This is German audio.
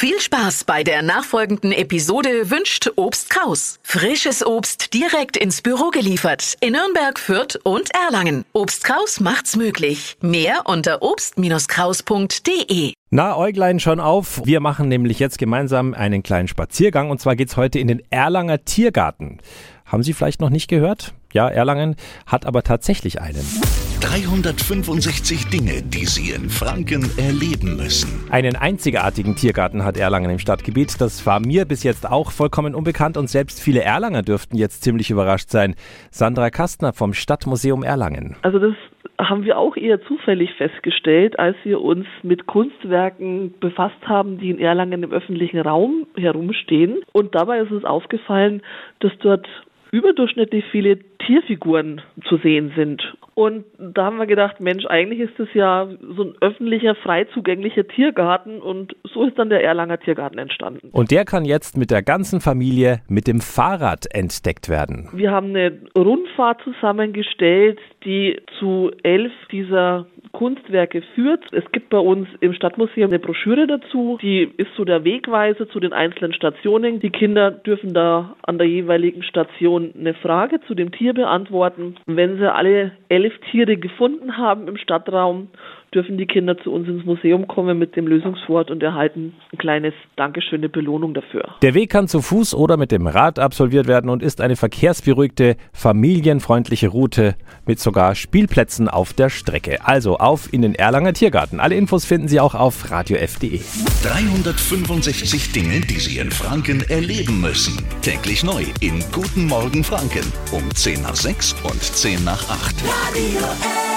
Viel Spaß bei der nachfolgenden Episode wünscht Obst Kraus. Frisches Obst direkt ins Büro geliefert in Nürnberg, Fürth und Erlangen. Obst Kraus macht's möglich. Mehr unter obst-kraus.de. Na, Äuglein schon auf. Wir machen nämlich jetzt gemeinsam einen kleinen Spaziergang und zwar geht's heute in den Erlanger Tiergarten. Haben Sie vielleicht noch nicht gehört? Ja, Erlangen hat aber tatsächlich einen. 365 Dinge, die Sie in Franken erleben müssen. Einen einzigartigen Tiergarten hat Erlangen im Stadtgebiet. Das war mir bis jetzt auch vollkommen unbekannt und selbst viele Erlanger dürften jetzt ziemlich überrascht sein. Sandra Kastner vom Stadtmuseum Erlangen. Also das haben wir auch eher zufällig festgestellt, als wir uns mit Kunstwerken befasst haben, die in Erlangen im öffentlichen Raum herumstehen. Und dabei ist uns aufgefallen, dass dort überdurchschnittlich viele Tierfiguren zu sehen sind. Und da haben wir gedacht, Mensch, eigentlich ist das ja so ein öffentlicher, frei zugänglicher Tiergarten und so ist dann der Erlanger Tiergarten entstanden. Und der kann jetzt mit der ganzen Familie mit dem Fahrrad entdeckt werden. Wir haben eine Rundfahrt zusammengestellt, die zu elf dieser Kunstwerke führt. Es gibt bei uns im Stadtmuseum eine Broschüre dazu, die ist so der Wegweiser zu den einzelnen Stationen. Die Kinder dürfen da an der jeweiligen Station eine Frage zu dem Tier beantworten. Wenn sie alle elf Tiere gefunden haben im Stadtraum, dürfen die Kinder zu uns ins Museum kommen mit dem Lösungswort und erhalten ein kleines Dankeschön, eine Belohnung dafür. Der Weg kann zu Fuß oder mit dem Rad absolviert werden und ist eine verkehrsberuhigte, familienfreundliche Route mit sogar Spielplätzen auf der Strecke. Also auf in den Erlanger Tiergarten. Alle Infos finden Sie auch auf radiof.de. 365 Dinge, die Sie in Franken erleben müssen. Täglich neu in Guten Morgen Franken um 10 nach 6 und 10 nach 8. Radio F.